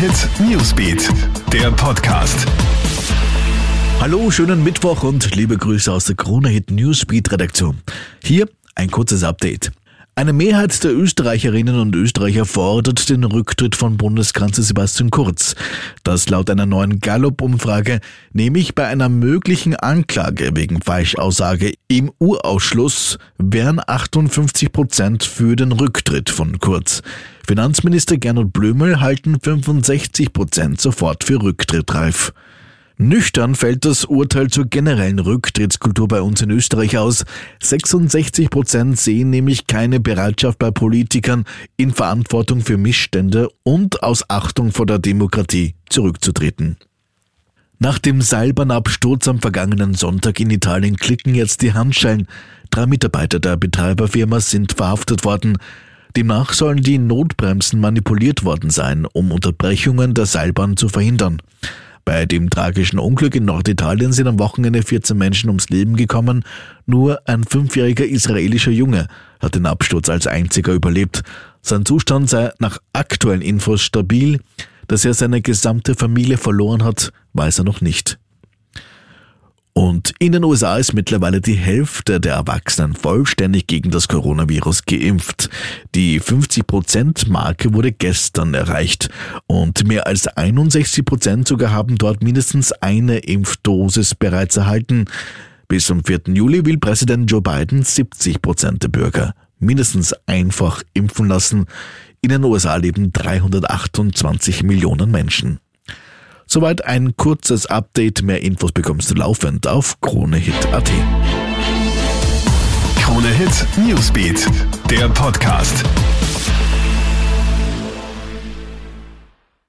Hit Newsbeat, der Podcast. Hallo, schönen Mittwoch und liebe Grüße aus der Krone Hit Newsbeat Redaktion. Hier ein kurzes Update. Eine Mehrheit der Österreicherinnen und Österreicher fordert den Rücktritt von Bundeskanzler Sebastian Kurz. Das laut einer neuen Gallup-Umfrage nämlich bei einer möglichen Anklage wegen Falschaussage im Urausschluss wären 58 Prozent für den Rücktritt von Kurz. Finanzminister Gernot Blümel halten 65 Prozent sofort für Rücktritt reif. Nüchtern fällt das Urteil zur generellen Rücktrittskultur bei uns in Österreich aus. 66 Prozent sehen nämlich keine Bereitschaft bei Politikern, in Verantwortung für Missstände und aus Achtung vor der Demokratie zurückzutreten. Nach dem Seilbahnabsturz am vergangenen Sonntag in Italien klicken jetzt die Handschellen. Drei Mitarbeiter der Betreiberfirma sind verhaftet worden. Demnach sollen die Notbremsen manipuliert worden sein, um Unterbrechungen der Seilbahn zu verhindern. Bei dem tragischen Unglück in Norditalien sind am Wochenende 14 Menschen ums Leben gekommen. Nur ein fünfjähriger israelischer Junge hat den Absturz als einziger überlebt. Sein Zustand sei nach aktuellen Infos stabil. Dass er seine gesamte Familie verloren hat, weiß er noch nicht. Und in den USA ist mittlerweile die Hälfte der Erwachsenen vollständig gegen das Coronavirus geimpft. Die 50%-Marke wurde gestern erreicht und mehr als 61% sogar haben dort mindestens eine Impfdosis bereits erhalten. Bis zum 4. Juli will Präsident Joe Biden 70% der Bürger mindestens einfach impfen lassen. In den USA leben 328 Millionen Menschen. Soweit ein kurzes Update. Mehr Infos bekommst du laufend auf KroneHit.at. Krone Hit Newsbeat, der Podcast.